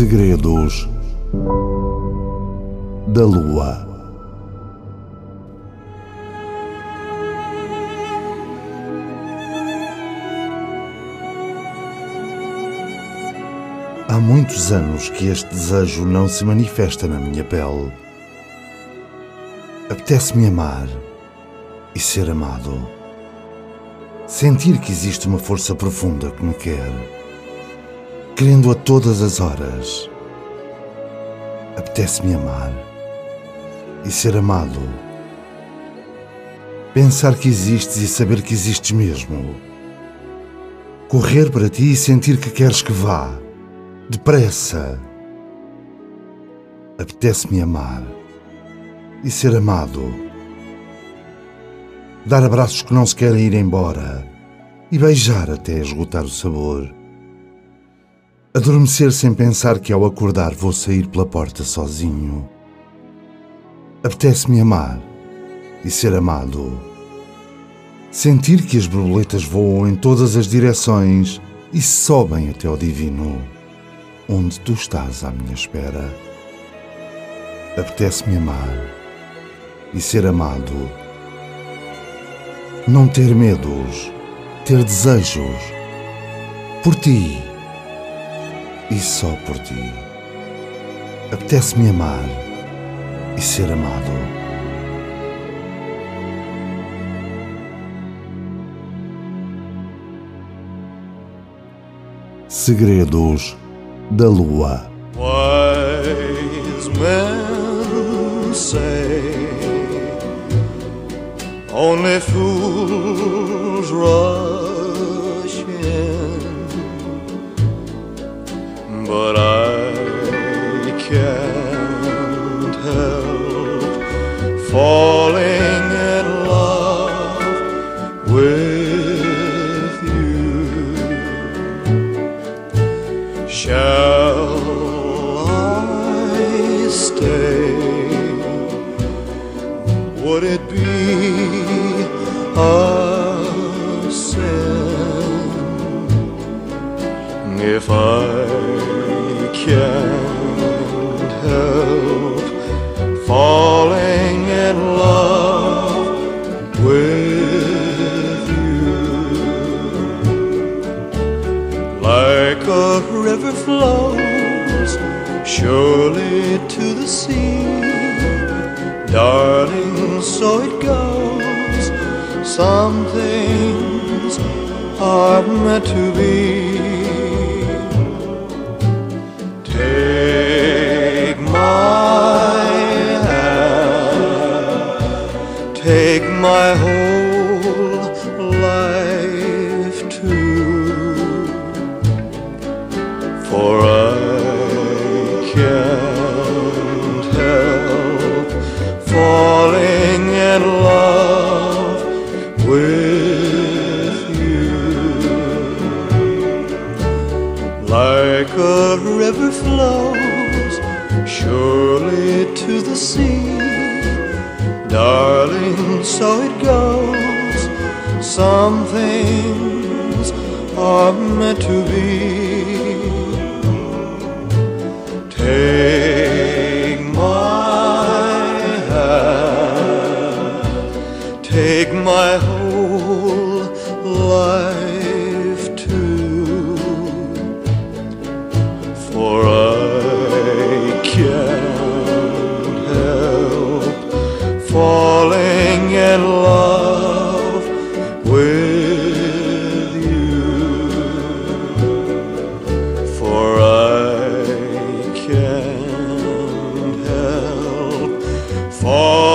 Segredos da Lua. Há muitos anos que este desejo não se manifesta na minha pele. Apetece-me amar e ser amado. Sentir que existe uma força profunda que me quer querendo a todas as horas. Apetece-me amar e ser amado. Pensar que existes e saber que existes mesmo. Correr para ti e sentir que queres que vá. Depressa. Apetece-me amar e ser amado. Dar abraços que não se querem ir embora e beijar até esgotar o sabor Adormecer sem pensar que ao acordar vou sair pela porta sozinho. Apetece-me amar e ser amado. Sentir que as borboletas voam em todas as direções e sobem até ao divino, onde tu estás à minha espera. Apetece-me amar e ser amado. Não ter medos, ter desejos. Por ti e só por ti. Apetece-me amar e ser amado. Segredos da Lua. Wise men say only fools rush in. But I can't help falling in love with you. Shall I stay? Would it be a sin if I can't help falling in love with you. Like a river flows surely to the sea, darling, so it goes. Some things are meant to be. like a river flows surely to the sea. Darling, so it goes. Some things are meant to be. Take my hand, take my whole life. for